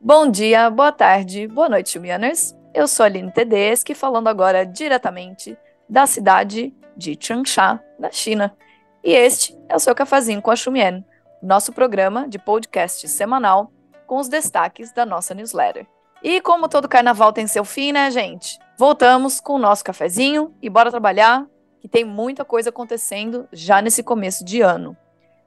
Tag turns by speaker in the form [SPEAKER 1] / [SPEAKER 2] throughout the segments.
[SPEAKER 1] Bom dia, boa tarde, boa noite, Xumianers. Eu sou a Aline Tedeschi, falando agora diretamente da cidade de Changsha, na China. E este é o seu Cafezinho com a Xumian, nosso programa de podcast semanal com os destaques da nossa newsletter. E como todo carnaval tem seu fim, né, gente? Voltamos com o nosso cafezinho e bora trabalhar, que tem muita coisa acontecendo já nesse começo de ano.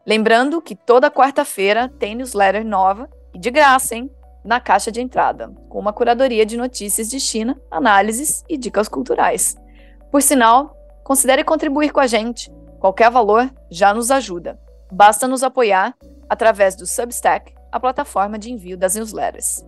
[SPEAKER 1] Lembrando que toda quarta-feira tem newsletter nova e de graça, hein? Na caixa de entrada, com uma curadoria de notícias de China, análises e dicas culturais. Por sinal, considere contribuir com a gente. Qualquer valor já nos ajuda. Basta nos apoiar através do Substack, a plataforma de envio das newsletters.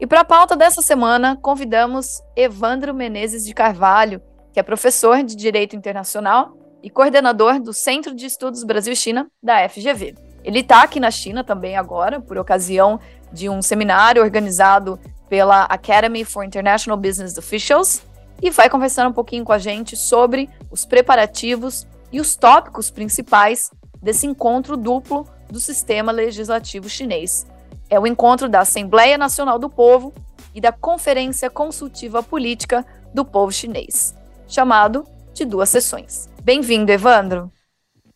[SPEAKER 1] E para a pauta dessa semana, convidamos Evandro Menezes de Carvalho, que é professor de Direito Internacional e coordenador do Centro de Estudos Brasil-China da FGV. Ele está aqui na China também agora, por ocasião de um seminário organizado pela Academy for International Business Officials, e vai conversar um pouquinho com a gente sobre os preparativos e os tópicos principais desse encontro duplo do sistema legislativo chinês, é o encontro da Assembleia Nacional do Povo e da Conferência Consultiva Política do Povo Chinês, chamado de duas sessões. Bem-vindo, Evandro.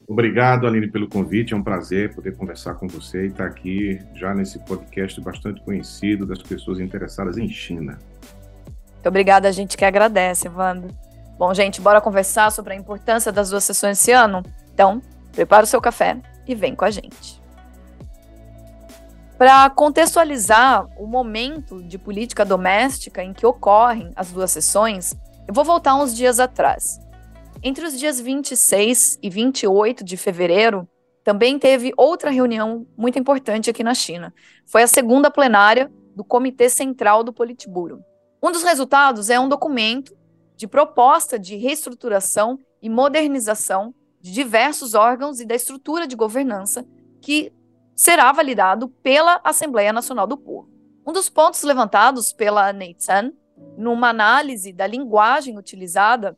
[SPEAKER 2] Obrigado, Aline, pelo convite. É um prazer poder conversar com você e estar aqui já nesse podcast bastante conhecido das pessoas interessadas em China.
[SPEAKER 1] Muito obrigada, a gente que agradece, Evandro. Bom, gente, bora conversar sobre a importância das duas sessões esse ano? Então, prepara o seu café e vem com a gente. Para contextualizar o momento de política doméstica em que ocorrem as duas sessões, eu vou voltar uns dias atrás. Entre os dias 26 e 28 de fevereiro, também teve outra reunião muito importante aqui na China. Foi a segunda plenária do Comitê Central do Politburo. Um dos resultados é um documento de proposta de reestruturação e modernização de diversos órgãos e da estrutura de governança que será validado pela Assembleia Nacional do Povo. Um dos pontos levantados pela Neitsan, numa análise da linguagem utilizada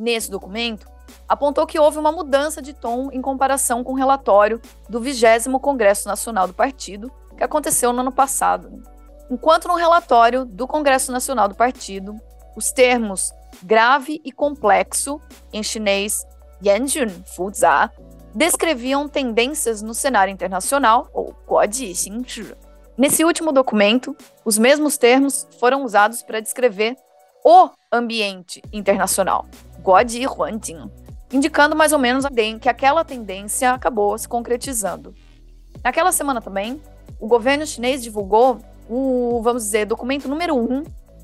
[SPEAKER 1] nesse documento, apontou que houve uma mudança de tom em comparação com o relatório do 20 Congresso Nacional do Partido, que aconteceu no ano passado. Enquanto no relatório do Congresso Nacional do Partido, os termos grave e complexo, em chinês Yanjun Fuza, descreviam tendências no cenário internacional, ou Guoji Xingzhi. Nesse último documento, os mesmos termos foram usados para descrever o ambiente internacional, Guoji Huanjing, indicando mais ou menos que aquela tendência acabou se concretizando. Naquela semana também, o governo chinês divulgou o, vamos dizer, documento número um,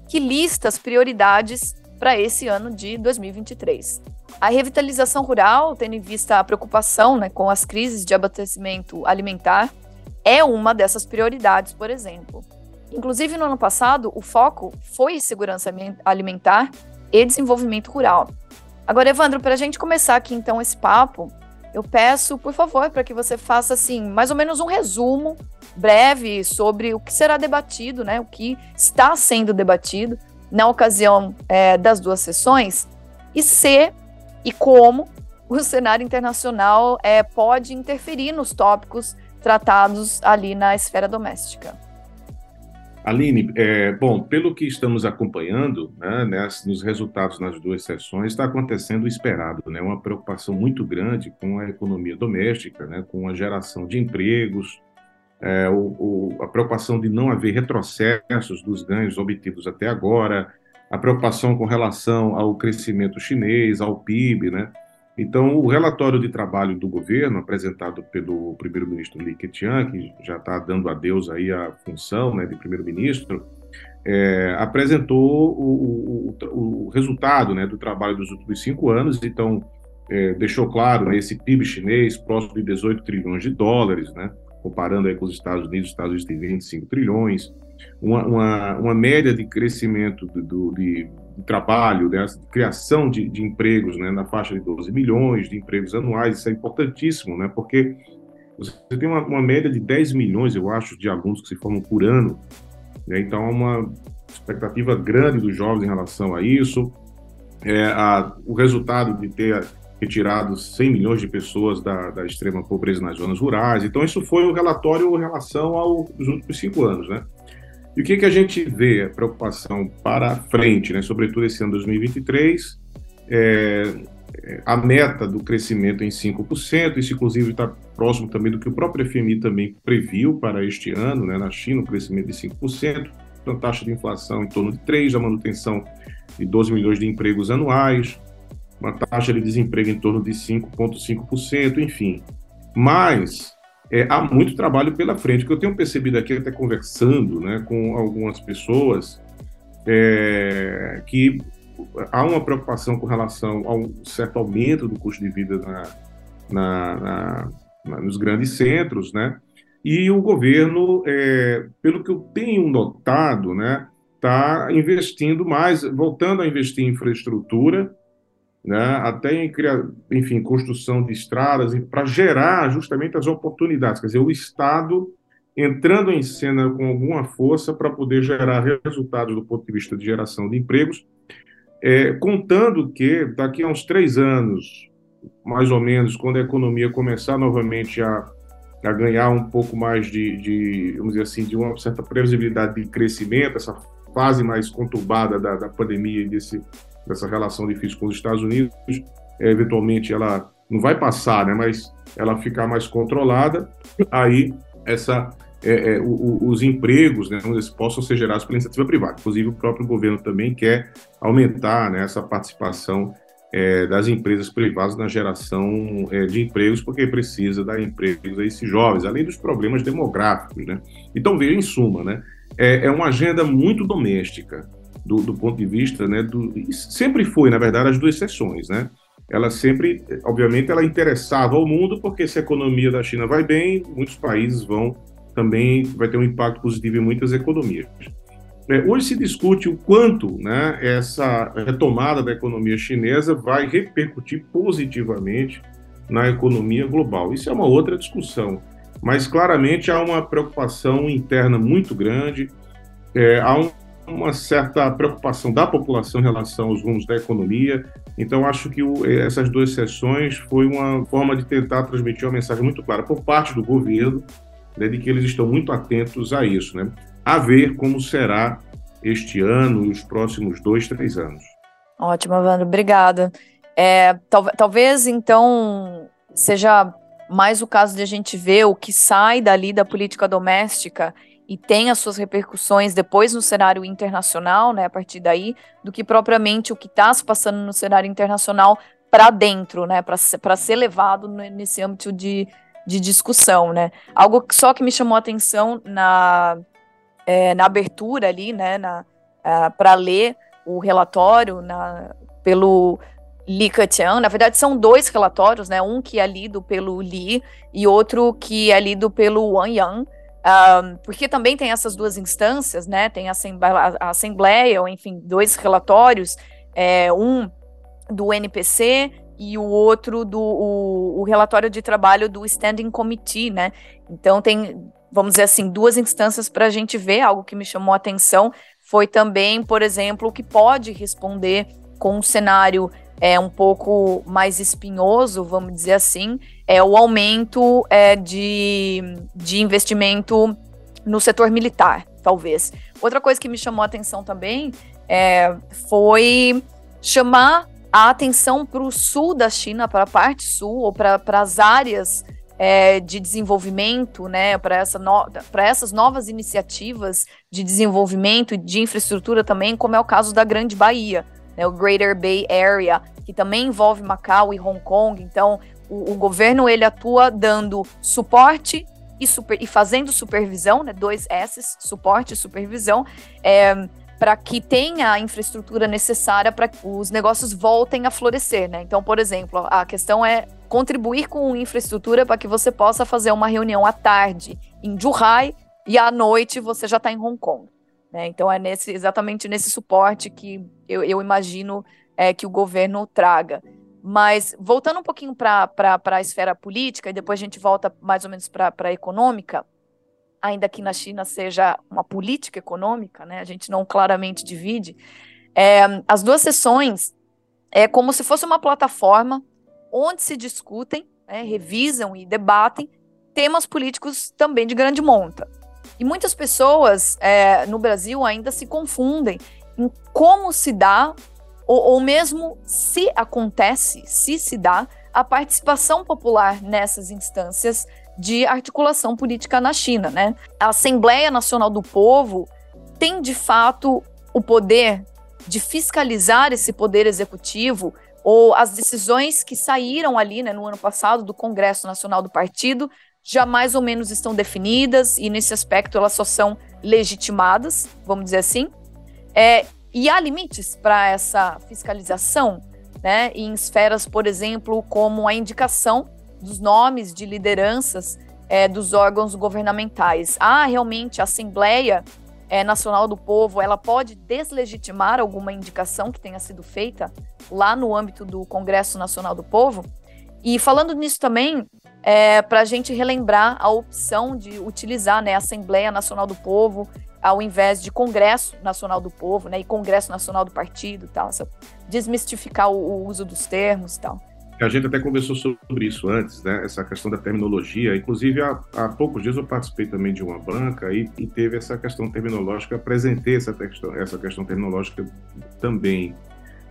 [SPEAKER 1] que lista as prioridades para esse ano de 2023. A revitalização rural, tendo em vista a preocupação né, com as crises de abastecimento alimentar, é uma dessas prioridades, por exemplo. Inclusive, no ano passado, o foco foi segurança alimentar e desenvolvimento rural. Agora, Evandro, para a gente começar aqui então esse papo, eu peço, por favor, para que você faça assim, mais ou menos um resumo breve sobre o que será debatido, né, o que está sendo debatido na ocasião é, das duas sessões, e ser e como o cenário internacional é, pode interferir nos tópicos tratados ali na esfera doméstica.
[SPEAKER 2] Aline, é, bom, pelo que estamos acompanhando, né, nos resultados nas duas sessões, está acontecendo o esperado, né, uma preocupação muito grande com a economia doméstica, né, com a geração de empregos, é, o, o, a preocupação de não haver retrocessos dos ganhos obtidos até agora, a preocupação com relação ao crescimento chinês, ao PIB, né? Então, o relatório de trabalho do governo, apresentado pelo primeiro-ministro Li Keqiang, que já está dando adeus aí à função né, de primeiro-ministro, é, apresentou o, o, o, resultado né, do trabalho dos últimos cinco anos, então é, deixou claro né, esse PIB chinês próximo de 18 trilhões de dólares, né, comparando aí com os Estados Unidos, os Estados Unidos têm 25 trilhões, uma, uma, uma média de crescimento do, do de, de, trabalho, né, de criação de, de empregos né, na faixa de 12 milhões de empregos anuais, isso é importantíssimo, né, porque você tem uma, uma média de 10 milhões, eu acho, de alunos que se formam por ano, né, então há uma expectativa grande dos jovens em relação a isso, é, a, o resultado de ter retirado 100 milhões de pessoas da, da, extrema pobreza nas zonas rurais. Então, isso foi o relatório em relação aos últimos cinco anos, né? E o que, que a gente vê, a preocupação para frente, né, sobretudo esse ano 2023, é, é, a meta do crescimento em 5%, isso inclusive está próximo também do que o próprio FMI também previu para este ano, né, na China, um crescimento de 5%, uma taxa de inflação em torno de 3%, a manutenção de 12 milhões de empregos anuais, uma taxa de desemprego em torno de 5,5%, enfim. Mas é, há muito trabalho pela frente. O que eu tenho percebido aqui, até conversando né, com algumas pessoas, é, que há uma preocupação com relação a um certo aumento do custo de vida na, na, na, nos grandes centros, né? E o governo, é, pelo que eu tenho notado, né, está investindo mais, voltando a investir em infraestrutura, né, até em enfim, construção de estradas, para gerar justamente as oportunidades. Quer dizer, o Estado entrando em cena com alguma força para poder gerar resultados do ponto de vista de geração de empregos, é, contando que daqui a uns três anos, mais ou menos, quando a economia começar novamente a, a ganhar um pouco mais de, de, vamos dizer assim, de uma certa previsibilidade de crescimento, essa fase mais conturbada da, da pandemia e desse, dessa relação difícil com os Estados Unidos, é, eventualmente ela não vai passar, né, mas ela ficar mais controlada, aí essa é, é, o, os empregos né, possam ser gerados pela iniciativa privada. Inclusive, o próprio governo também quer aumentar né, essa participação é, das empresas privadas na geração é, de empregos, porque precisa dar empregos a esses jovens, além dos problemas demográficos. Né? Então, veja, em suma, né, é, é uma agenda muito doméstica do, do ponto de vista, né, do, sempre foi, na verdade, as duas sessões, né? Ela sempre, obviamente, ela interessava ao mundo, porque se a economia da China vai bem, muitos países vão também vai ter um impacto positivo em muitas economias. É, hoje se discute o quanto né, essa retomada da economia chinesa vai repercutir positivamente na economia global. Isso é uma outra discussão, mas claramente há uma preocupação interna muito grande, é, há um, uma certa preocupação da população em relação aos rumos da economia. Então, acho que o, essas duas sessões foi uma forma de tentar transmitir uma mensagem muito clara por parte do governo né, de que eles estão muito atentos a isso, né? A ver como será este ano e os próximos dois, três anos.
[SPEAKER 1] Ótimo, Evandro, obrigada. É, tal, talvez, então, seja mais o caso de a gente ver o que sai dali da política doméstica e tem as suas repercussões depois no cenário internacional, né, a partir daí, do que propriamente o que está se passando no cenário internacional para dentro, né, para ser levado nesse âmbito de, de discussão, né? Algo só que me chamou a atenção na, é, na abertura ali, né, na, para ler o relatório na, pelo Li Keqiang. Na verdade, são dois relatórios, né? Um que é lido pelo Li e outro que é lido pelo Wang Yang. Um, porque também tem essas duas instâncias, né? Tem a Assembleia ou enfim, dois relatórios, é, um do NPC e o outro do o, o, relatório de trabalho do Standing Committee, né? Então tem, vamos dizer assim, duas instâncias para a gente ver. Algo que me chamou a atenção foi também, por exemplo, o que pode responder com um cenário é um pouco mais espinhoso, vamos dizer assim, é o aumento é, de, de investimento no setor militar, talvez. Outra coisa que me chamou a atenção também é, foi chamar a atenção para o sul da China, para a parte sul, ou para as áreas é, de desenvolvimento, né, para essa no, essas novas iniciativas de desenvolvimento e de infraestrutura também, como é o caso da Grande Bahia, né, o Greater Bay Area, que também envolve Macau e Hong Kong. Então, o, o governo ele atua dando suporte e, super, e fazendo supervisão, né, dois S's, suporte e supervisão, é, para que tenha a infraestrutura necessária para que os negócios voltem a florescer, né? Então, por exemplo, a questão é contribuir com infraestrutura para que você possa fazer uma reunião à tarde em Zhuhai e à noite você já está em Hong Kong. Né? Então, é nesse, exatamente nesse suporte que eu, eu imagino é, que o governo traga. Mas, voltando um pouquinho para a esfera política, e depois a gente volta mais ou menos para a econômica, ainda que na China seja uma política econômica, né, a gente não claramente divide, é, as duas sessões é como se fosse uma plataforma onde se discutem, né, revisam e debatem temas políticos também de grande monta. E muitas pessoas é, no Brasil ainda se confundem em como se dá, ou, ou mesmo se acontece, se se dá, a participação popular nessas instâncias de articulação política na China, né? A Assembleia Nacional do Povo tem de fato o poder de fiscalizar esse poder executivo ou as decisões que saíram ali né, no ano passado do Congresso Nacional do Partido já mais ou menos estão definidas e nesse aspecto elas só são legitimadas, vamos dizer assim. É, e há limites para essa fiscalização, né, em esferas, por exemplo, como a indicação dos nomes de lideranças é, dos órgãos governamentais. Há realmente a Assembleia é, Nacional do Povo, ela pode deslegitimar alguma indicação que tenha sido feita lá no âmbito do Congresso Nacional do Povo. E falando nisso também, é, para a gente relembrar a opção de utilizar né, a Assembleia Nacional do Povo ao invés de Congresso Nacional do Povo, né, e Congresso Nacional do Partido, tal, desmistificar o, o uso dos termos, tal.
[SPEAKER 2] A gente até conversou sobre isso antes, né? Essa questão da terminologia. Inclusive, há, há poucos dias eu participei também de uma banca e, e teve essa questão terminológica, apresentei essa questão, essa questão terminológica também.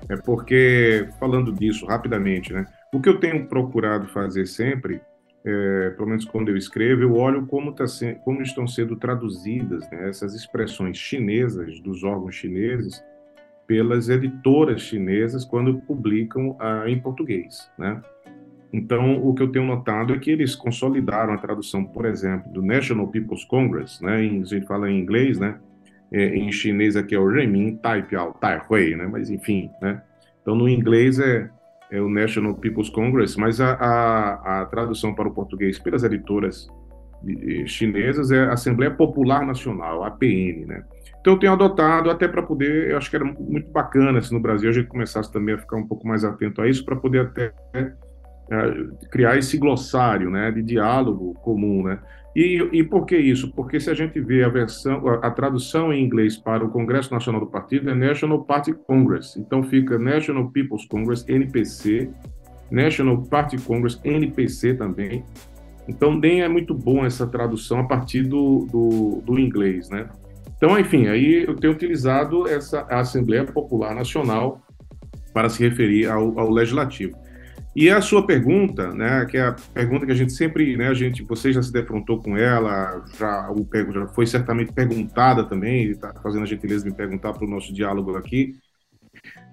[SPEAKER 2] É porque, falando disso rapidamente, né? O que eu tenho procurado fazer sempre, é, pelo menos quando eu escrevo, eu olho como, tá se, como estão sendo traduzidas né, essas expressões chinesas dos órgãos chineses pelas editoras chinesas quando publicam ah, em português, né? Então, o que eu tenho notado é que eles consolidaram a tradução, por exemplo, do National People's Congress, né? Em, a gente fala em inglês, né? É, em chinês aqui é o Renmin Taipiao Taihui, né? Mas enfim, né? Então, no inglês é, é o National People's Congress, mas a, a, a tradução para o português pelas editoras chinesas é Assembleia Popular Nacional, APN, né? Então eu tenho adotado até para poder, eu acho que era muito bacana se no Brasil a gente começasse também a ficar um pouco mais atento a isso para poder até é, criar esse glossário, né, de diálogo comum, né? E, e por que isso? Porque se a gente vê a versão, a, a, tradução em inglês para o Congresso Nacional do Partido é National Party Congress, então fica National People's Congress (NPC), National Party Congress (NPC) também. Então nem é muito bom essa tradução a partir do, do, do inglês, né? Então, enfim, aí eu tenho utilizado essa Assembleia Popular Nacional para se referir ao, ao legislativo. E a sua pergunta, né, que é a pergunta que a gente sempre, né, a gente, você já se defrontou com ela, já, o, já foi certamente perguntada também, está fazendo a gentileza de me perguntar para o nosso diálogo aqui,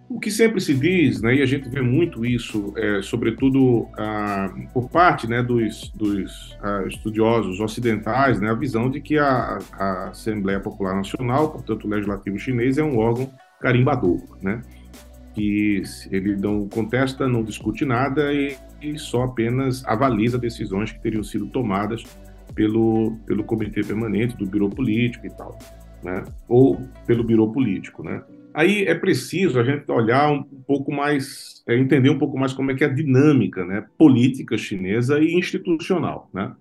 [SPEAKER 2] o que sempre se diz, né, e a gente vê muito isso, é, sobretudo ah, por parte né, dos, dos ah, estudiosos ocidentais, né, a visão de que a, a, Assembleia Popular Nacional, portanto o Legislativo Chinês, é um órgão carimbador, né, que ele não contesta, não discute nada e, e só apenas avaliza decisões que teriam sido tomadas pelo, pelo Comitê Permanente do Biro Político e tal, né, ou pelo Biro Político, né. Aí é preciso a gente olhar um pouco mais, é, entender um pouco mais como é que é a dinâmica né, política chinesa e institucional. Né?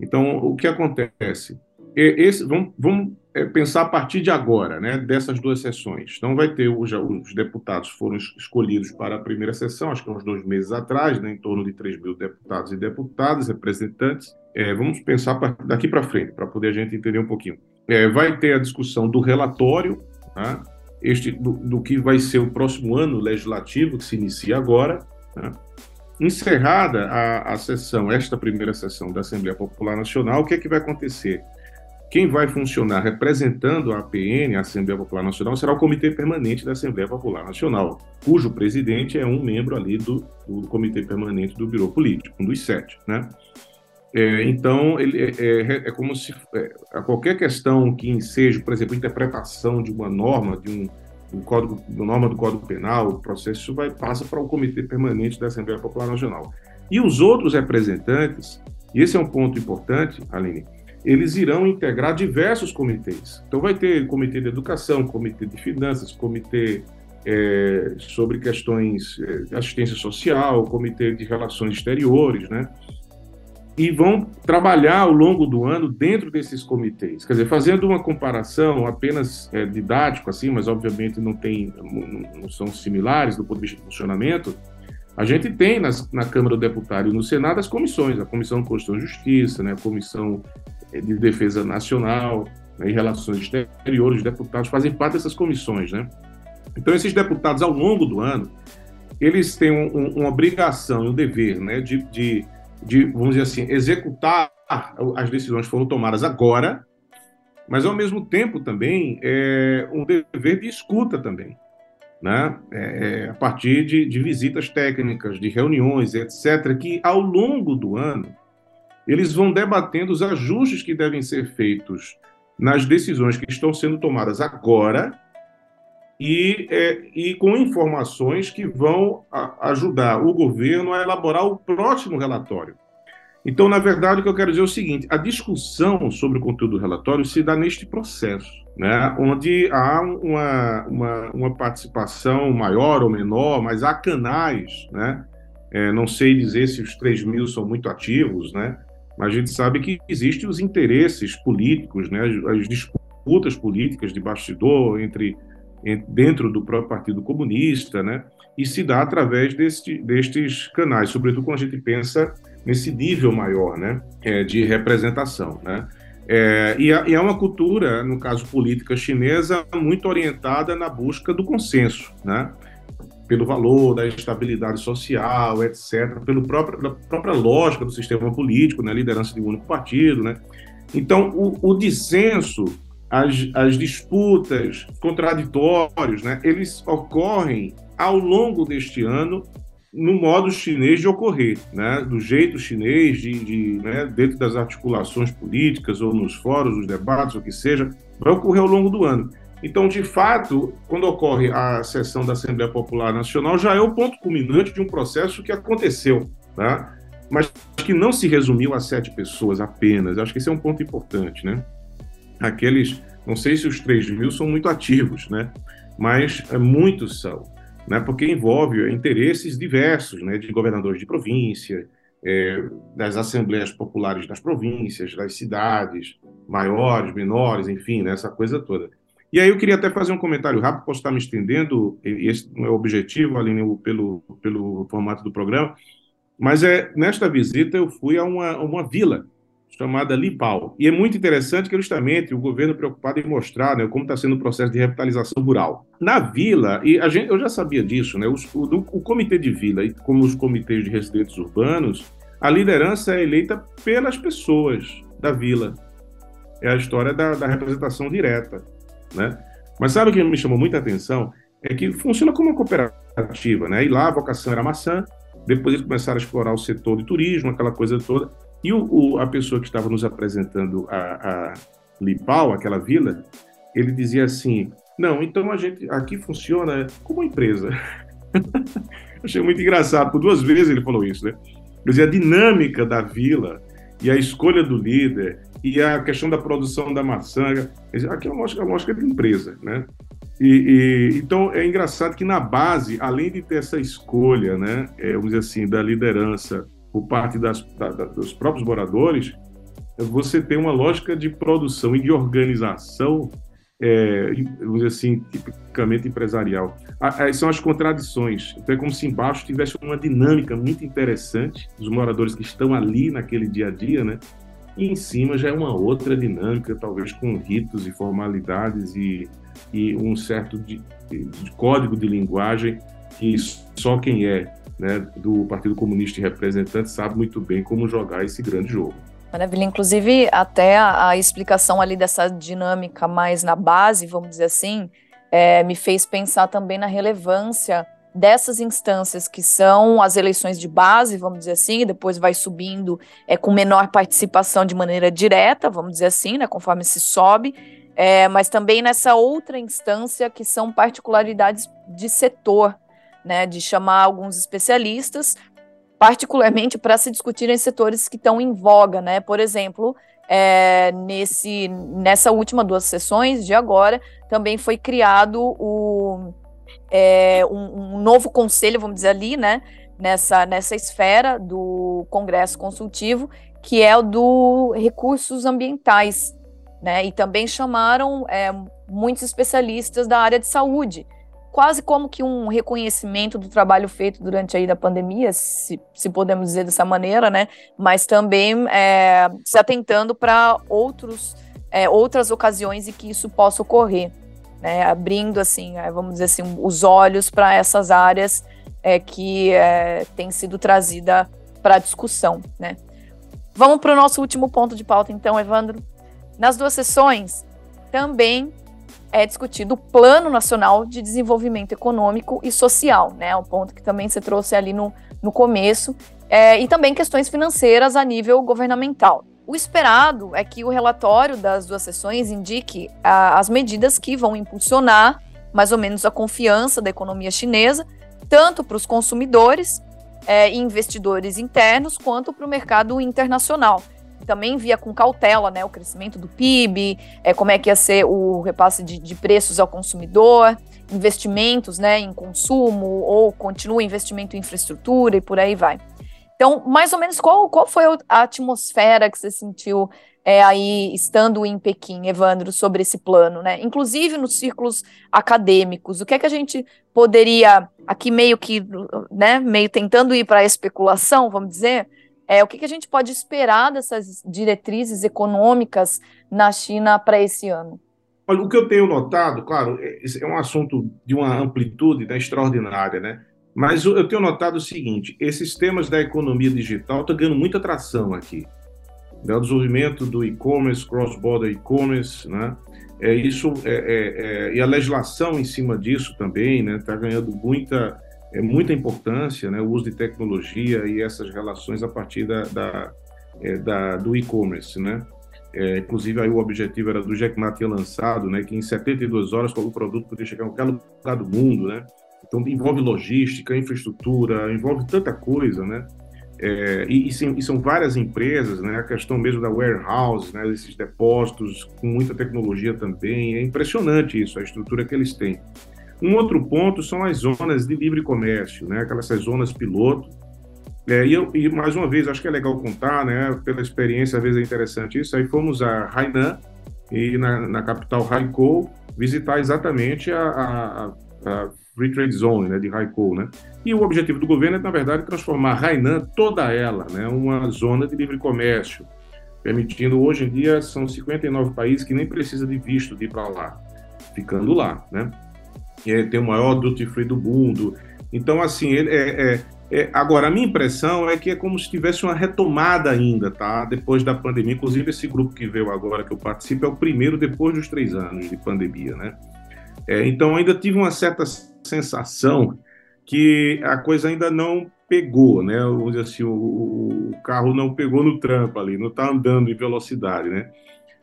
[SPEAKER 2] Então, o que acontece? Esse, vamos, vamos pensar a partir de agora, né, dessas duas sessões. Então, vai ter os, os deputados foram escolhidos para a primeira sessão, acho que uns dois meses atrás, né, em torno de 3 mil deputados e deputadas, representantes. É, vamos pensar daqui para frente, para poder a gente entender um pouquinho. É, vai ter a discussão do relatório, né, este, do, do, que vai ser o próximo ano legislativo, que se inicia agora. Né? Encerrada a, a sessão, esta primeira sessão da Assembleia Popular Nacional, o que é que vai acontecer? Quem vai funcionar representando a APN, a Assembleia Popular Nacional, será o Comitê Permanente da Assembleia Popular Nacional, cujo presidente é um membro ali do, do Comitê Permanente do Biro Político, um dos sete, né? É, então, ele, é, é, é como se é, a qualquer questão que seja, por exemplo, interpretação de uma norma, de um, um código, norma do Código Penal, o processo vai passa para o Comitê Permanente da Assembleia Popular Nacional. E os outros representantes, e esse é um ponto importante, Aline, eles irão integrar diversos comitês. Então, vai ter comitê de educação, comitê de finanças, comitê é, sobre questões é, de assistência social, comitê de relações exteriores, né? e vão trabalhar ao longo do ano dentro desses comitês. Quer dizer, fazendo uma comparação apenas é, didático, assim, mas obviamente não, tem, não são similares do ponto de vista de funcionamento, a gente tem nas, na Câmara do Deputado e no Senado as comissões, a Comissão de Constituição e Justiça, né, a Comissão de Defesa Nacional, né, e Relações Exteriores, os deputados fazem parte dessas comissões, né? Então, esses deputados, ao longo do ano, eles têm um, um, uma obrigação e um dever, né, de, de, de, vamos dizer assim, executar as decisões que foram tomadas agora, mas, ao mesmo tempo, também, é um dever de escuta também, né? É, é, a partir de, de, visitas técnicas, de reuniões, etc., que ao longo do ano eles vão debatendo os ajustes que devem ser feitos nas decisões que estão sendo tomadas agora e, é, e com informações que vão a, ajudar o governo a elaborar o próximo relatório. Então, na verdade, o que eu quero dizer é o seguinte: a discussão sobre o conteúdo do relatório se dá neste processo, né, onde há uma, uma, uma participação maior ou menor, mas há canais, né, é, não sei dizer se os 3 mil são muito ativos, né, mas a gente sabe que existem os interesses políticos, né, as disputas políticas de bastidor entre, dentro do próprio Partido Comunista, né, e se dá através deste, destes canais, sobretudo quando a gente pensa nesse nível maior né, é, de representação. Né? É, e é uma cultura, no caso política chinesa, muito orientada na busca do consenso, né? Pelo valor da estabilidade social, etc., pelo próprio, pela própria lógica do sistema político, né? liderança de um único partido. Né? Então, o, o dissenso, as, as disputas, contraditórios, né? eles ocorrem ao longo deste ano no modo chinês de ocorrer, né? do jeito chinês, de, de né? dentro das articulações políticas ou nos fóruns, nos debates, o que seja, vai ocorrer ao longo do ano. Então, de fato, quando ocorre a sessão da Assembleia Popular Nacional, já é o ponto culminante de um processo que aconteceu, tá? mas que não se resumiu a sete pessoas apenas. Acho que esse é um ponto importante, né? Aqueles, não sei se os 3 mil são muito ativos, né? Mas é, muitos são né, porque envolve interesses diversos, né, de governadores de província, é, das assembleias populares das províncias, das cidades, maiores, menores, enfim, né, essa coisa toda. E aí eu queria até fazer um comentário rápido, posso estar me estendendo, esse não é o objetivo, ali pelo, pelo formato do programa, mas é nesta visita eu fui a uma, uma vila chamada Lipau. E é muito interessante que justamente o governo preocupado em mostrar né, como está sendo o processo de revitalização rural. Na vila, e a gente, eu já sabia disso, né, os, o, o comitê de vila, como os comitês de residentes urbanos, a liderança é eleita pelas pessoas da vila. É a história da, da representação direta. Né? Mas sabe o que me chamou muita atenção? É que funciona como uma cooperativa. Né? E lá a vocação era maçã, depois eles começaram a explorar o setor de turismo, aquela coisa toda. E o, o, a pessoa que estava nos apresentando a, a Lipau, aquela vila, ele dizia assim: não, então a gente aqui funciona como uma empresa. Achei muito engraçado, por duas vezes ele falou isso, né? Quer dizer, a dinâmica da vila e a escolha do líder e a questão da produção da maçã, aqui é uma lógica, uma lógica de empresa, né? E, e, então é engraçado que na base, além de ter essa escolha, né, é, vamos dizer assim, da liderança por parte das, da, dos próprios moradores, você tem uma lógica de produção e de organização, é, vamos dizer assim, tipicamente empresarial. A, a, são as contradições. Então é como se embaixo tivesse uma dinâmica muito interessante dos moradores que estão ali naquele dia a dia, né? E em cima já é uma outra dinâmica, talvez com ritos e formalidades e, e um certo de, de código de linguagem que só quem é né, do Partido Comunista e representantes sabe muito bem como jogar esse grande jogo.
[SPEAKER 1] Maravilha. Inclusive, até a, a explicação ali dessa dinâmica mais na base, vamos dizer assim, é, me fez pensar também na relevância dessas instâncias que são as eleições de base, vamos dizer assim, depois vai subindo é, com menor participação de maneira direta, vamos dizer assim, né, conforme se sobe, é, mas também nessa outra instância que são particularidades de setor, né, de chamar alguns especialistas, particularmente para se discutirem setores que estão em voga, né? Por exemplo, é, nesse, nessa última duas sessões de agora, também foi criado o, é, um, um, novo conselho, vamos dizer ali, né? Nessa, nessa esfera do Congresso Consultivo, que é o do recursos ambientais, né? E também chamaram é, muitos especialistas da área de saúde, quase como que um reconhecimento do trabalho feito durante aí da pandemia, se, se podemos dizer dessa maneira, né? Mas também é, se atentando para outros é, outras ocasiões em que isso possa ocorrer, né? Abrindo assim, é, vamos dizer assim, os olhos para essas áreas é, que é, tem sido trazida para discussão, né? Vamos para o nosso último ponto de pauta, então, Evandro. Nas duas sessões, também é discutido o Plano Nacional de Desenvolvimento Econômico e Social, né? Um ponto que também você trouxe ali no, no começo, é, e também questões financeiras a nível governamental. O esperado é que o relatório das duas sessões indique a, as medidas que vão impulsionar mais ou menos a confiança da economia chinesa, tanto para os consumidores é, investidores internos quanto para o mercado internacional. Também via com cautela né, o crescimento do PIB, é, como é que ia ser o repasse de, de preços ao consumidor, investimentos né, em consumo, ou continua investimento em infraestrutura e por aí vai. Então, mais ou menos, qual, qual foi a atmosfera que você sentiu é, aí estando em Pequim, Evandro, sobre esse plano, né? Inclusive nos círculos acadêmicos, o que é que a gente poderia, aqui meio que, né, meio tentando ir para a especulação, vamos dizer, é, o que, que a gente pode esperar dessas diretrizes econômicas na China para esse ano?
[SPEAKER 2] Olha, o que eu tenho notado, claro, é, é um assunto de uma amplitude né, extraordinária, né? Mas eu tenho notado o seguinte: esses temas da economia digital estão ganhando muita atração aqui né, o desenvolvimento do e-commerce, cross-border e-commerce, né? É isso é, é, é, e a legislação em cima disso também, né? Está ganhando muita é muita importância, né? O uso de tecnologia e essas relações a partir da, da, é, da do e-commerce, né? É, inclusive aí o objetivo era do Jack Ma ter lançado, né? Que em 72 horas o produto poderia chegar em qualquer lugar do mundo, né? Então envolve logística, infraestrutura, envolve tanta coisa, né? É, e, e, são várias empresas, né? A questão mesmo da warehouse, né? Esses depósitos com muita tecnologia também. É impressionante isso, a estrutura que eles têm. Um outro ponto são as zonas de livre comércio, né? Aquelas zonas piloto. É, e, eu, e, mais uma vez, acho que é legal contar, né? Pela experiência, às vezes é interessante isso. Aí fomos a Hainan e na, na capital Haikou visitar exatamente a, a, a Free Trade Zone, né, de Haikou, né? E o objetivo do governo é, na verdade, transformar Hainan, toda ela, né, uma zona de livre comércio, permitindo, hoje em dia, são 59 países que nem precisa de visto de ir para lá, ficando lá, né? E tem o maior duty free do mundo. Então, assim, ele é, é, é, agora, a minha impressão é que é como se tivesse uma retomada ainda, tá? Depois da pandemia. Inclusive, esse grupo que veio agora, que eu participo, é o primeiro depois dos três anos de pandemia, né? É, então, ainda tive uma certa sensação que a coisa ainda não pegou, né? Vamos dizer assim, o, o carro não pegou no trampo ali, não está andando em velocidade, né?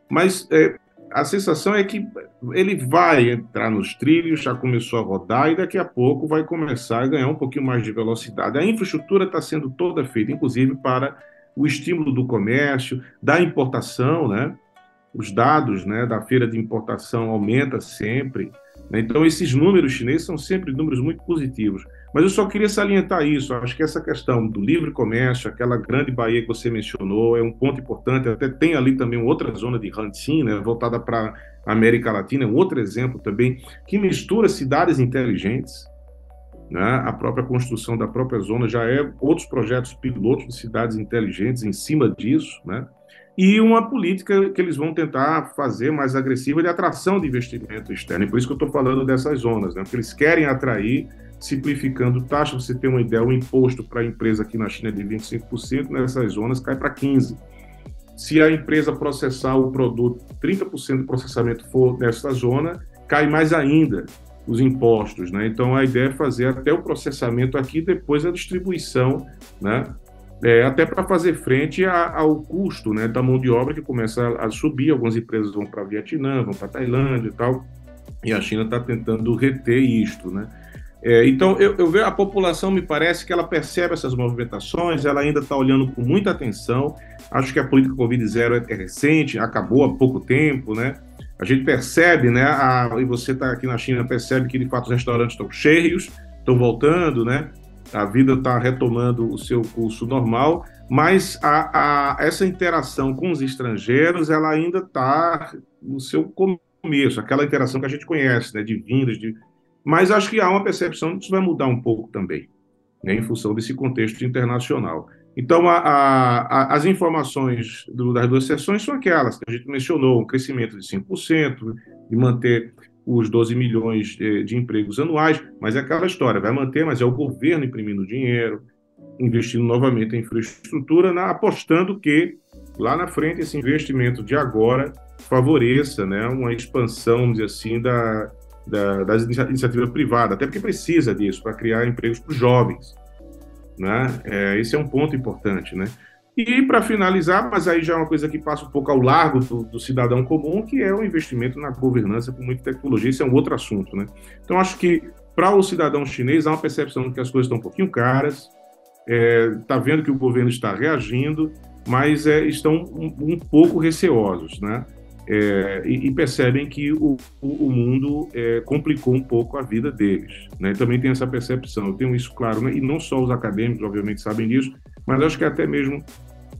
[SPEAKER 2] Mas é, a sensação é que ele vai entrar nos trilhos, já começou a rodar e daqui a pouco vai começar a ganhar um pouquinho mais de velocidade. A infraestrutura está sendo toda feita, inclusive para o estímulo do comércio, da importação, né? Os dados, né, da feira de importação aumenta sempre. Né? Então, esses números chineses são sempre números muito positivos. Mas eu só queria salientar isso. Acho que essa questão do livre comércio, aquela grande Bahia que você mencionou, é um ponto importante. Até tem ali também outra zona de Hanxin, né, voltada para a América Latina, um outro exemplo também, que mistura cidades inteligentes. Né? A própria construção da própria zona já é outros projetos pilotos de cidades inteligentes em cima disso. Né? E uma política que eles vão tentar fazer mais agressiva de atração de investimento externo. E por isso que eu estou falando dessas zonas, né? porque eles querem atrair, simplificando taxa. Você tem uma ideia, o imposto para a empresa aqui na China é de 25%, nessas zonas cai para 15%. Se a empresa processar o produto, 30% do processamento for nessa zona, cai mais ainda os impostos, né? Então a ideia é fazer até o processamento aqui, depois a distribuição, né? É, até para fazer frente a, ao custo né, da mão de obra que começa a, a subir. Algumas empresas vão para Vietnã, vão para Tailândia e tal, e a China está tentando reter isto. Né? É, então, eu, eu, vejo a população, me parece que ela percebe essas movimentações, ela ainda está olhando com muita atenção. Acho que a política Covid-0 é, é recente, acabou há pouco tempo, né? A gente percebe, né? A, e você está aqui na China, percebe que de fato os restaurantes estão cheios, estão voltando, né? A vida está retomando o seu curso normal, mas a, a, essa interação com os estrangeiros ela ainda está no seu começo, aquela interação que a gente conhece, né, de vindas, de, Mas acho que há uma percepção que isso vai mudar um pouco também, né, em função desse contexto internacional. Então, a, as informações do, das duas sessões são aquelas que a gente mencionou: um crescimento de 5%, de manter os 12 milhões de, de, empregos anuais, mas é aquela história: vai manter, mas é o governo imprimindo dinheiro, investindo novamente em infraestrutura, na, apostando que lá na frente esse investimento de agora favoreça né, uma expansão, vamos dizer assim, da, da, das iniciativas privadas, até porque precisa disso para criar empregos para os jovens. Né? É, esse é um ponto importante. Né? E para finalizar, mas aí já é uma coisa que passa um pouco ao largo do, do, cidadão comum, que é o investimento na governança com muita tecnologia. Isso é um outro assunto. Né? Então, acho que para o cidadão chinês há uma percepção de que as coisas estão um pouquinho caras, está é, tá vendo que o governo está reagindo, mas é, estão um, um pouco receosos. Né? é, e, e, percebem que o, o mundo é, complicou um pouco a vida deles. Né? Também tem essa percepção, eu tenho isso claro, né? e não só os acadêmicos, obviamente, sabem disso, mas acho que até mesmo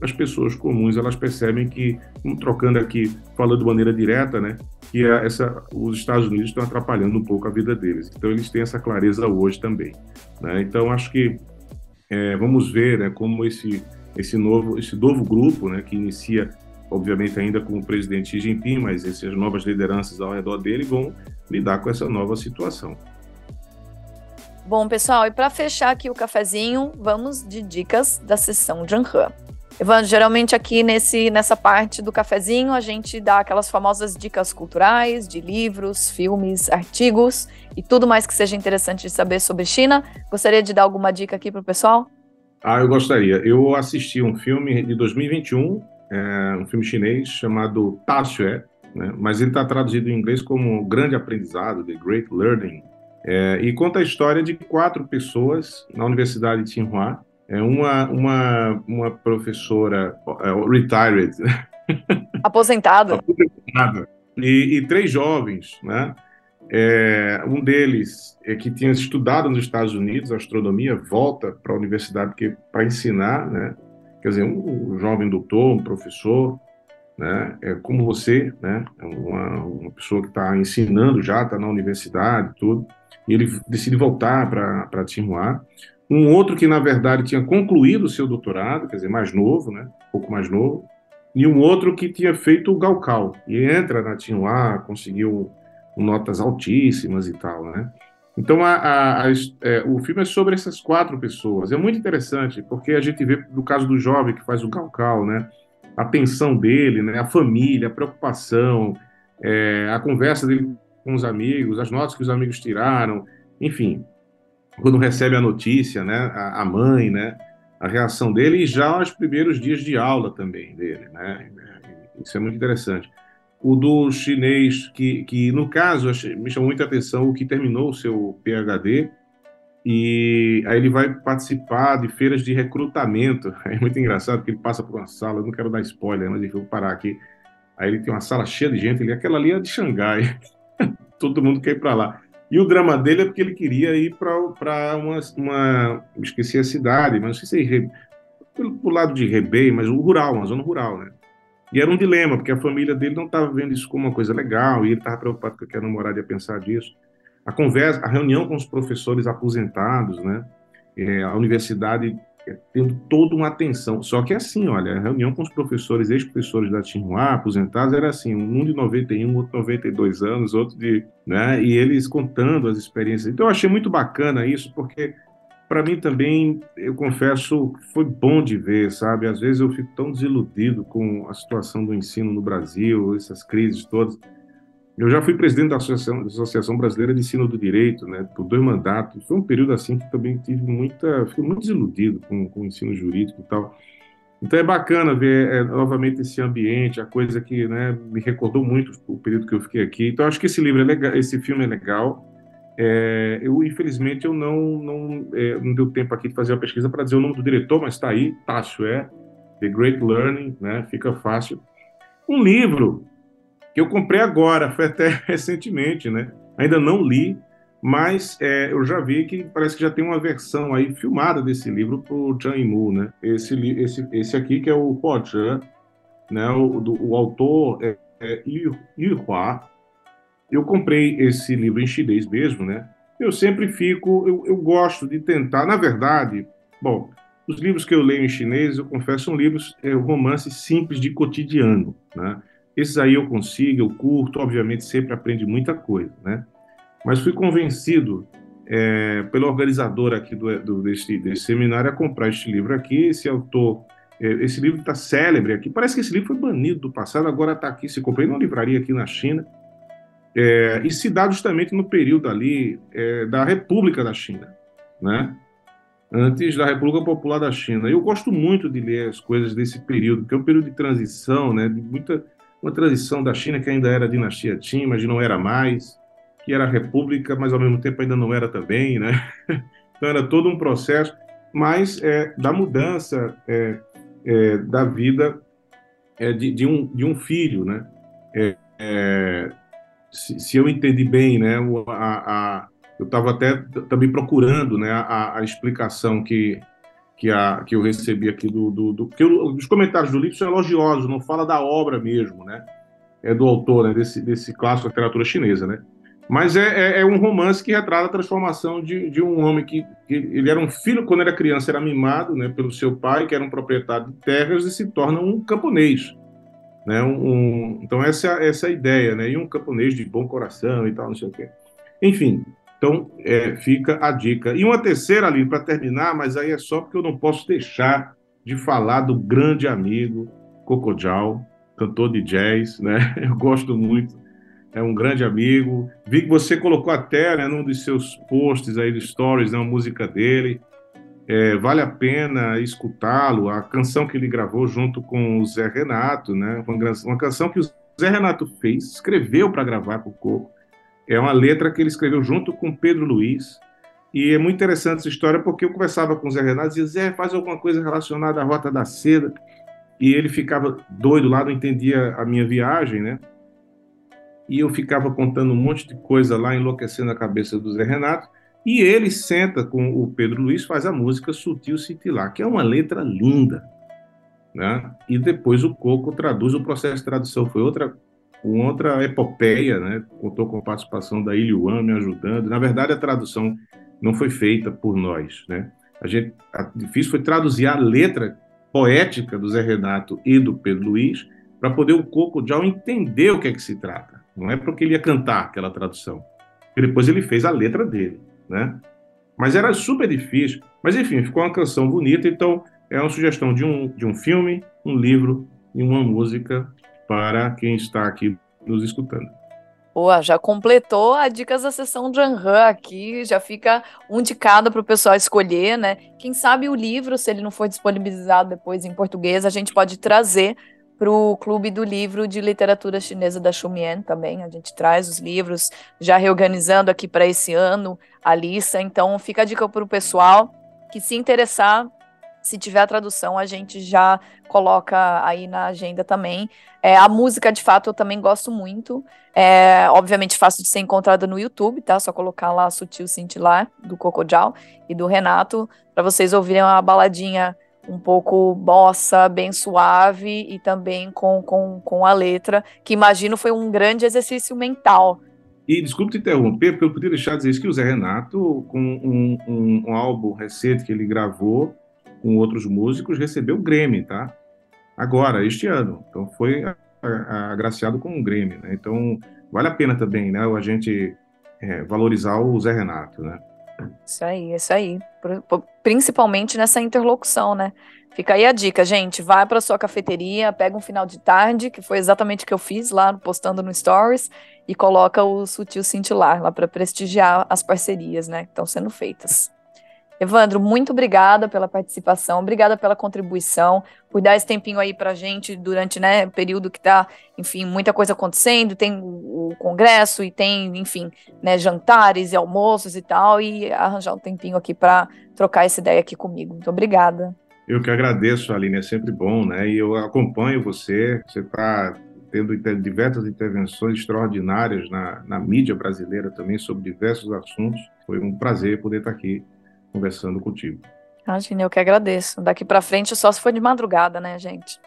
[SPEAKER 2] as pessoas comuns, elas percebem que, trocando aqui, falando de maneira direta, né, que essa, os Estados Unidos estão atrapalhando um pouco a vida deles. Então, eles têm essa clareza hoje também. Né? Então, acho que é, vamos ver né, como esse, esse, novo, esse novo grupo, né, que inicia obviamente ainda com o presidente Xi Jinping, mas essas novas lideranças ao redor dele vão lidar com essa nova situação.
[SPEAKER 1] Bom, pessoal, e para fechar aqui o cafezinho, vamos de dicas da sessão Janhan. Evandro, geralmente aqui nesse, nessa parte do cafezinho a gente dá aquelas famosas dicas culturais de livros, filmes, artigos e tudo mais que seja interessante de saber sobre China. Gostaria de dar alguma dica aqui para o pessoal?
[SPEAKER 2] Ah, eu gostaria. Eu assisti um filme de 2021 é um filme chinês chamado Ta Xue, né? mas ele está traduzido em inglês como Grande Aprendizado, The Great Learning, é, e conta a história de quatro pessoas na Universidade de Tsinghua, é uma, uma, uma professora uh, retired,
[SPEAKER 1] aposentada,
[SPEAKER 2] aposentada e, e, três jovens, né? É, um deles é que tinha estudado nos Estados Unidos astronomia volta para a universidade para ensinar, né? quer dizer, um, jovem doutor, um professor, né, é como você, né, é uma, uma pessoa que está ensinando já, está na universidade, tudo, e ele decide voltar para Tsinghua. Um outro que, na verdade, tinha concluído o seu doutorado, quer dizer, mais novo, né, um pouco mais novo, e um outro que tinha feito o Gaokao, e entra na Tsinghua, conseguiu notas altíssimas e tal, né. Então, a, a, a, é, o filme é sobre essas quatro pessoas. É muito interessante, porque a gente vê, no caso do jovem que faz o Calcal, né, a tensão dele, né, a família, a preocupação, é, a conversa dele com os amigos, as notas que os amigos tiraram, enfim, quando recebe a notícia, né, a, a mãe, né, a reação dele e já os primeiros dias de aula também dele, né, isso é muito interessante o do chinês, que, que no caso me chamou muita atenção, o que terminou o seu PhD, e aí ele vai participar de feiras de recrutamento. É muito engraçado que ele passa por uma sala, eu não quero dar spoiler, mas vou parar aqui. Aí ele tem uma sala cheia de gente, ele, aquela ali é de Xangai, todo mundo quer ir para lá. E o drama dele é porque ele queria ir para uma, uma. Esqueci a cidade, mas não sei se é pelo lado de Rebei, mas o rural, uma zona rural, né? E era um dilema, porque a família dele não estava vendo isso como uma coisa legal, e ele estava preocupado que a namorada ia pensar disso. A conversa, a reunião com os professores aposentados, né? É, a universidade tendo toda uma atenção. Só que é assim, olha, a reunião com os professores, ex-professores da Tsinghua, aposentados, era assim, um de 91, outro de 92 anos, outro de, né, e eles contando as experiências. Então eu achei muito bacana isso, porque para mim também, eu confesso, foi bom de ver, sabe? Às vezes eu fico tão desiludido com a situação do ensino no Brasil, essas crises todas. Eu já fui presidente da Associação, da Associação Brasileira de Ensino do Direito, né, por dois mandatos. Foi um período assim que também tive muita, fiquei muito desiludido com, com o ensino jurídico e tal. Então é bacana ver é, novamente esse ambiente, a coisa que né, me recordou muito o período que eu fiquei aqui. Então acho que esse livro é legal, esse filme é legal. É, eu, infelizmente, eu não, não, é, não deu tempo aqui de fazer a pesquisa para dizer o nome do diretor, mas está aí, Tacho é, The Great Learning, né? Fica fácil. Um livro que eu comprei agora, foi até recentemente, né? Ainda não li, mas é, eu já vi que parece que já tem uma versão aí filmada desse livro por Zhang Yimou, né? Esse, esse, esse aqui que é o Po né? O, do, o autor é, é Yu, Yu Hua, eu comprei esse livro em chinês mesmo, né? eu sempre fico, eu, eu gosto de tentar, na verdade, bom, os livros que eu leio em chinês, eu confesso, são livros, é, romances simples de cotidiano, né? Esses aí eu consigo, eu curto, obviamente sempre aprende muita coisa, né? Mas fui convencido é, pelo organizador aqui do, do desse, seminário a comprar este livro aqui. Esse autor, é, esse livro está célebre aqui. Parece que esse livro foi banido do passado, agora está aqui. Se comprei numa livraria aqui na China. É, e se dá justamente no período ali é, da República da China, né? Antes da República Popular da China. Eu gosto muito de ler as coisas desse período, porque é um período de transição, né? De muita uma transição da China que ainda era dinastia Qin, mas não era mais que era república, mas ao mesmo tempo ainda não era também, né? Então era todo um processo, mas é, da mudança é, é, da vida é, de, de, um, de um filho, né? É, é, se, se, eu entendi bem, né? A, a, eu estava até também procurando, né? A, a, explicação que que, a, que eu recebi aqui do, do, do que eu, os comentários do livro são elogiosos, não fala da obra mesmo, né? É do autor, né? Desse desse clássico da literatura chinesa, né? Mas é, é, é, um romance que retrata a transformação de, de um homem que, que, ele era um filho quando era criança era mimado, né, pelo seu pai que era um proprietário de terras e se torna um camponês, né, um, um, então essa essa é a ideia, né, e um camponês de bom coração e tal, não sei o quê. Enfim, então é, fica a dica. E uma terceira ali para terminar, mas aí é só porque eu não posso deixar de falar do grande amigo Coco Jao, cantor de jazz, né? Eu gosto muito é um grande amigo. Vi que você colocou até né, num dos seus posts aí de stories, né, uma música dele. É, vale a pena escutá-lo. A canção que ele gravou junto com o Zé Renato, né, uma canção que o Zé Renato fez, escreveu para gravar com o Coco. É uma letra que ele escreveu junto com Pedro Luiz. E é muito interessante essa história porque eu conversava com o Zé Renato e dizia: Zé, faz alguma coisa relacionada à Rota da Seda. E ele ficava doido lá, não entendia a minha viagem, né? e eu ficava contando um monte de coisa lá, enlouquecendo a cabeça do Zé Renato, e ele senta com o Pedro Luiz, faz a música Sutil Cintilar, que é uma letra linda, né? E depois o Coco traduz, o processo de tradução foi outra uma outra epopeia, né? Contou com a participação da Iliuan me ajudando. Na verdade, a tradução não foi feita por nós, né? A gente, a difícil foi traduzir a letra poética do Zé Renato e do Pedro Luiz para poder o Coco já entender o que é que se trata. Não é porque ele ia cantar aquela tradução. E depois ele fez a letra dele, né? Mas era super difícil. Mas enfim, ficou uma canção bonita. Então é uma sugestão de um, de um filme, um livro e uma música para quem está aqui nos escutando.
[SPEAKER 1] Boa, já completou a dicas da sessão de Anhan aqui, já fica um de cada para o pessoal escolher, né? Quem sabe o livro, se ele não for disponibilizado depois em português, a gente pode trazer para o Clube do Livro de Literatura Chinesa da Xumien também. A gente traz os livros, já reorganizando aqui para esse ano a lista. Então, fica a dica para o pessoal que se interessar, se tiver a tradução, a gente já coloca aí na agenda também. É, a música, de fato, eu também gosto muito. É, obviamente, fácil de ser encontrada no YouTube, tá? Só colocar lá Sutil Cintilar, do Coco Jao e do Renato, para vocês ouvirem uma baladinha um pouco bossa, bem suave e também com, com, com a letra, que imagino foi um grande exercício mental.
[SPEAKER 2] E desculpe te interromper, porque eu podia deixar de dizer isso que o Zé Renato, com um, um, um álbum recente que ele gravou com outros músicos, recebeu o Grammy, tá? Agora, este ano. Então foi agraciado com o Grammy, né? Então vale a pena também, né? A gente é, valorizar o Zé Renato, né?
[SPEAKER 1] Isso aí, isso aí. Principalmente nessa interlocução, né? Fica aí a dica, gente. Vai para sua cafeteria, pega um final de tarde, que foi exatamente o que eu fiz lá, postando no Stories, e coloca o Sutil Cintilar lá para prestigiar as parcerias, né? Que estão sendo feitas. Evandro, muito obrigada pela participação, obrigada pela contribuição, por dar esse tempinho aí para gente durante né, o período que está, enfim, muita coisa acontecendo, tem o, congresso e tem, enfim, né, jantares e almoços e tal, e arranjar um tempinho aqui para trocar essa ideia aqui comigo. Muito obrigada.
[SPEAKER 2] Eu que agradeço, Aline, é sempre bom, né? E eu acompanho você, você está tendo diversas intervenções extraordinárias na, na mídia brasileira também sobre diversos assuntos. Foi um prazer poder estar aqui conversando contigo.
[SPEAKER 1] Imagina, eu que agradeço. Daqui para frente só se for de madrugada, né, gente?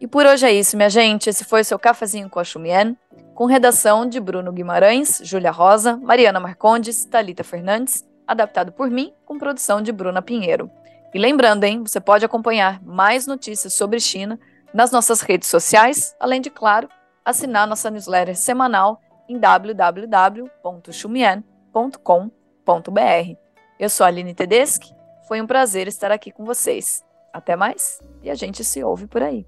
[SPEAKER 1] E por hoje é isso, minha gente. Esse foi o seu Cafezinho com a Chumien, com redação de Bruno Guimarães, Júlia Rosa, Mariana Marcondes, Talita Fernandes, adaptado por mim, com produção de Bruna Pinheiro. E lembrando, hein, você pode acompanhar mais notícias sobre China nas nossas redes sociais, além de, claro, assinar nossa newsletter semanal em www.chumien.com.br. Eu sou a Aline Tedeschi, foi um prazer estar aqui com vocês. Até mais e a gente se ouve por aí.